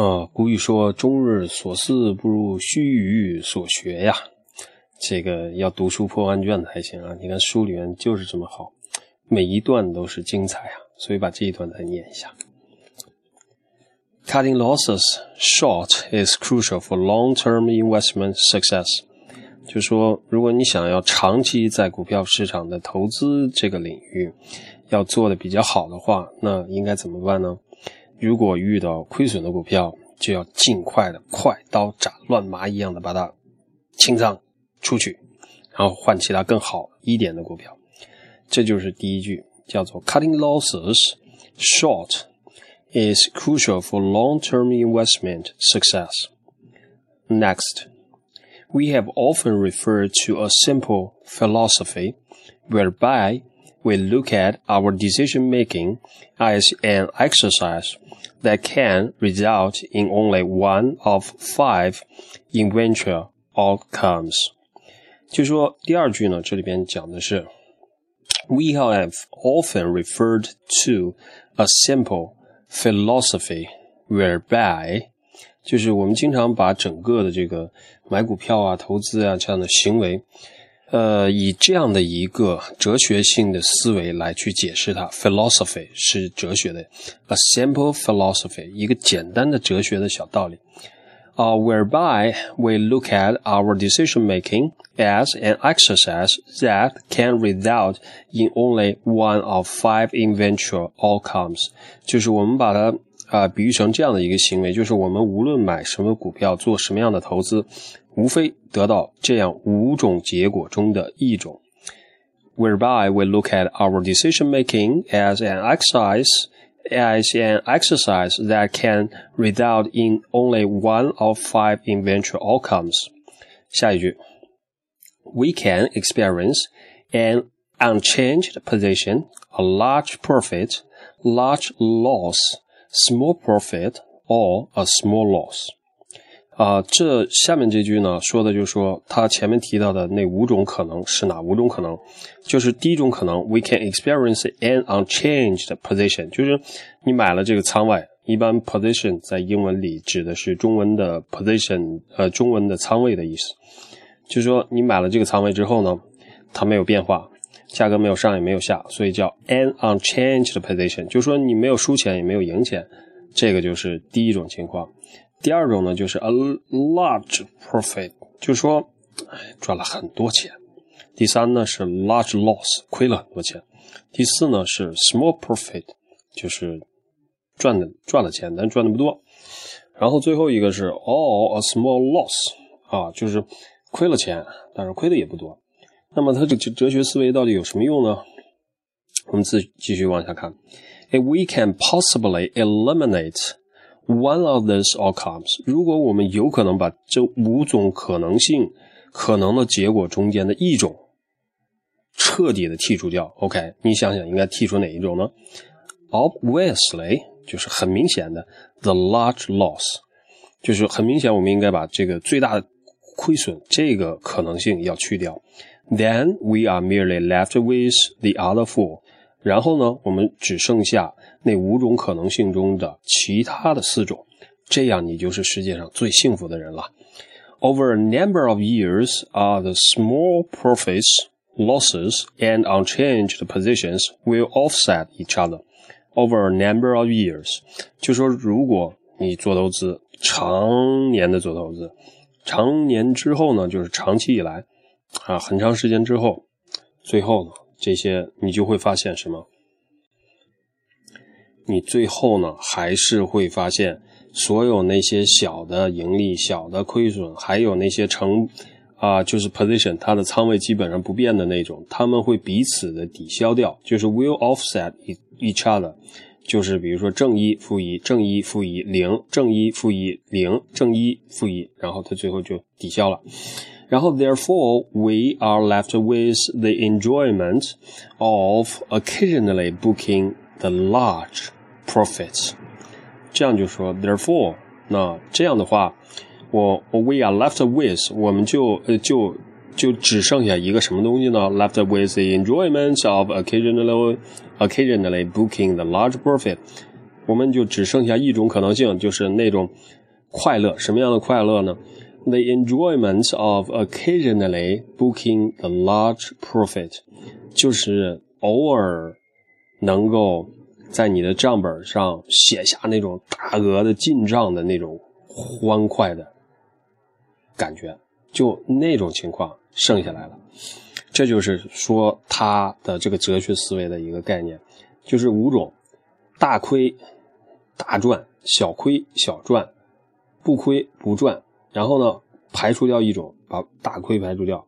啊，古语说“终日所思不如须臾所学”呀，这个要读书破万卷才行啊！你看书里面就是这么好，每一段都是精彩啊，所以把这一段再念一下。Cutting losses short is crucial for long-term investment success。就说，如果你想要长期在股票市场的投资这个领域要做的比较好的话，那应该怎么办呢？如果遇到亏损的股票，就要尽快的快刀斩乱麻一样的把它清仓出去，然后换其他更好一点的股票。这就是第一句，叫做 “Cutting losses short is crucial for long-term investment success”。Next, we have often referred to a simple philosophy whereby we look at our decision making as an exercise that can result in only one of five eventual outcomes。就说第二句呢，这里边讲的是，We have often referred to a simple philosophy whereby，就是我们经常把整个的这个买股票啊、投资啊这样的行为。 呃，以这样的一个哲学性的思维来去解释它，philosophy 是哲学的，a simple philosophy 一个简单的哲学的小道理，啊、，whereby we look at our decision making as an exercise that can result in only one of five eventual outcomes，就是我们把它啊、比喻成这样的一个行为，就是我们无论买什么股票，做什么样的投资。无非得到这样五种结果中的一种，whereby we look at our decision making as an exercise as an exercise that can result in only one of five eventual outcomes. 下一句，We can experience an unchanged position, a large profit, large loss, small profit, or a small loss. 啊，这下面这句呢，说的就是说，他前面提到的那五种可能是哪五种可能？就是第一种可能，we can experience an unchanged position，就是你买了这个仓位，一般 position 在英文里指的是中文的 position，呃，中文的仓位的意思。就是说，你买了这个仓位之后呢，它没有变化，价格没有上也没有下，所以叫 an unchanged position，就是说你没有输钱也没有赢钱，这个就是第一种情况。第二种呢，就是 a large profit，就是说赚了很多钱。第三呢是 large loss，亏了很多钱。第四呢是 small profit，就是赚的赚了钱，但赚的不多。然后最后一个是 all a small loss，啊，就是亏了钱，但是亏的也不多。那么它这哲学思维到底有什么用呢？我们自继续往下看。If we can possibly eliminate One of these outcomes，如果我们有可能把这五种可能性可能的结果中间的一种彻底的剔除掉，OK，你想想应该剔除哪一种呢？Obviously，就是很明显的，the large loss，就是很明显我们应该把这个最大的亏损这个可能性要去掉。Then we are merely left with the other four。然后呢，我们只剩下那五种可能性中的其他的四种，这样你就是世界上最幸福的人了。Over a number of years, are the small profits, losses, and unchanged positions will offset each other. Over a number of years，就说如果你做投资，常年的做投资，常年之后呢，就是长期以来，啊，很长时间之后，最后呢。这些你就会发现什么？你最后呢，还是会发现所有那些小的盈利、小的亏损，还有那些成啊，就是 position 它的仓位基本上不变的那种，他们会彼此的抵消掉，就是 will offset each other，就是比如说正一负一，正一负一零，正一负一零，正一负一，然后它最后就抵消了。然后，therefore we are left with the enjoyment of occasionally booking the large profits。这样就说，therefore，那这样的话，我 we are left with，我们就呃就就只剩下一个什么东西呢？left with the enjoyment of occasionally occasionally booking the large profit。我们就只剩下一种可能性，就是那种快乐。什么样的快乐呢？The enjoyment of occasionally booking the large profit，就是偶尔能够在你的账本上写下那种大额的进账的那种欢快的感觉，就那种情况剩下来了。这就是说他的这个哲学思维的一个概念，就是五种：大亏、大赚、小亏、小赚、不亏不赚。然后呢，排除掉一种，把大亏排除掉，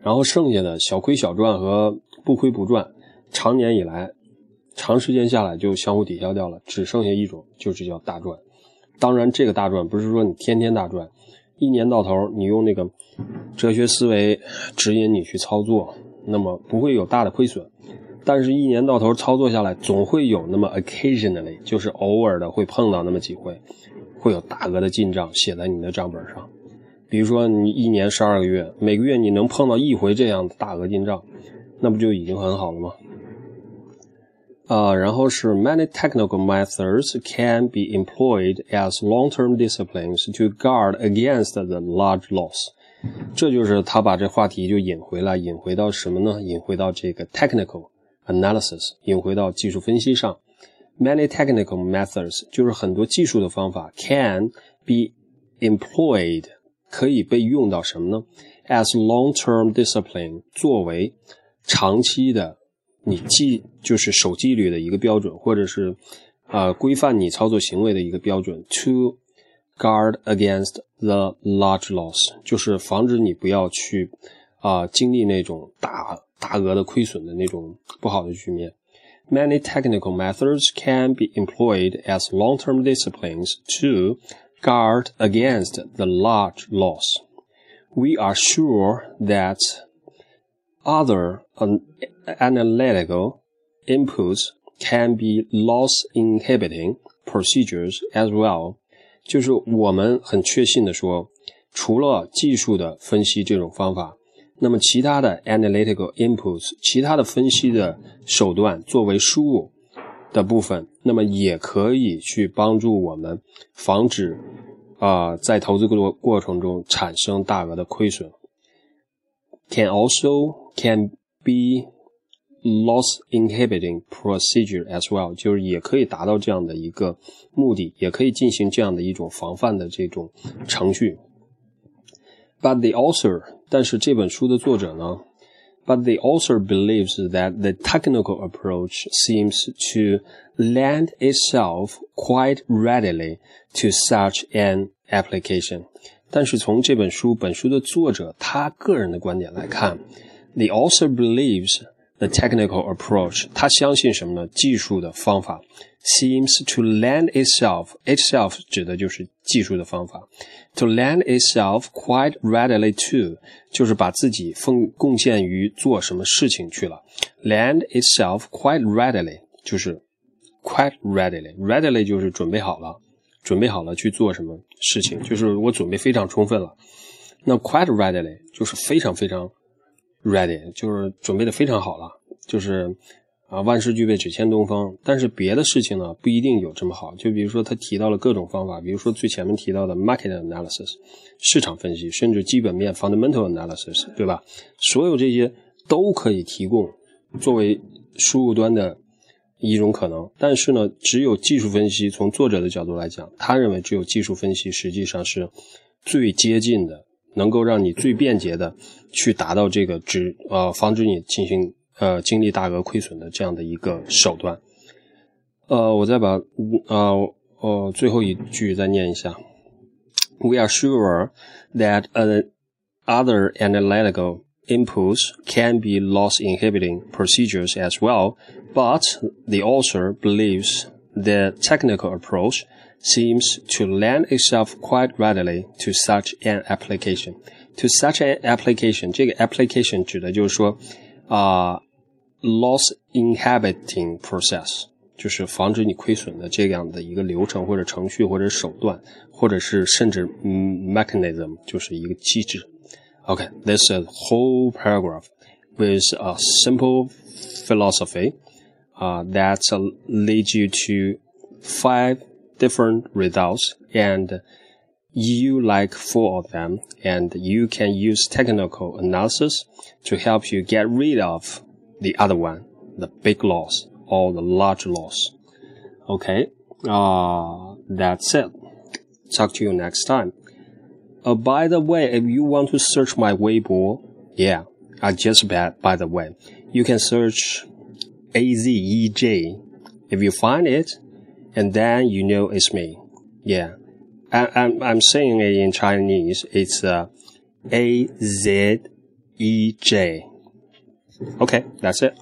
然后剩下的小亏小赚和不亏不赚，长年以来。长时间下来就相互抵消掉了，只剩下一种，就是叫大赚。当然，这个大赚不是说你天天大赚，一年到头你用那个哲学思维指引你去操作，那么不会有大的亏损。但是，一年到头操作下来，总会有那么 occasionally，就是偶尔的会碰到那么几回，会有大额的进账写在你的账本上。比如说，你一年十二个月，每个月你能碰到一回这样的大额进账，那不就已经很好了吗？啊，然后是 many technical methods can be employed as long-term disciplines to guard against the large loss。这就是他把这话题就引回来，引回到什么呢？引回到这个 technical analysis，引回到技术分析上。Many technical methods 就是很多技术的方法 can be employed 可以被用到什么呢？as long-term discipline 作为长期的。 你纪就是守纪律的一个标准，或者是啊规范你操作行为的一个标准。To guard against the large loss，就是防止你不要去啊经历那种大大额的亏损的那种不好的局面。Many technical methods can be employed as long-term disciplines to guard against the large loss. We are sure that other analytical inputs can be loss-inhibiting procedures as well。就是我们很确信的说，除了技术的分析这种方法，那么其他的 analytical inputs，其他的分析的手段作为输入的部分，那么也可以去帮助我们防止啊、在投资过过程中产生大额的亏损。Can also can be loss inhibiting procedure as well，就是也可以达到这样的一个目的，也可以进行这样的一种防范的这种程序。But the author，但是这本书的作者呢？But the author believes that the technical approach seems to lend itself quite readily to such an application。但是从这本书本书的作者他个人的观点来看 ，the author believes the technical approach，他相信什么呢？技术的方法 seems to lend itself，itself 指的就是技术的方法，to lend itself quite readily to，就是把自己奉贡献于做什么事情去了。lend itself quite readily 就是 quite readily，readily 就是准备好了，准备好了去做什么事情，就是我准备非常充分了。那 quite readily 就是非常非常。 ready 就是准备的非常好了，就是啊万事俱备只欠东风。但是别的事情呢不一定有这么好。就比如说他提到了各种方法，比如说最前面提到的 market analysis 市场分析，甚至基本面 fundamental analysis，对吧？所有这些都可以提供作为输入端的一种可能。但是呢，只有技术分析，从作者的角度来讲，他认为只有技术分析实际上是最接近的。能够让你最便捷的去达到这个只呃防止你进行呃经历大额亏损的这样的一个手段。呃，我再把呃呃最后一句再念一下。We are sure that uh, other analytical inputs can be loss inhibiting procedures as well, but the author believes the technical approach seems to lend itself quite readily to such an application. To such an application，这个 application 指的就是说啊、uh, loss inhibiting process，就是防止你亏损的这样的一个流程或者程序或者手段，或者是甚至 mechanism，就是一个机制。Okay, this is a whole paragraph with a simple philosophy uh, that leads you to five different results and you like four of them and you can use technical analysis to help you get rid of the other one, the big loss or the large loss. Okay, uh, that's it. Talk to you next time. Uh, by the way, if you want to search my Weibo, yeah, I just bet, by the way, you can search AZEJ. If you find it, and then you know it's me. Yeah. I, am I'm, I'm saying it in Chinese. It's uh, A Z E J. Okay, that's it.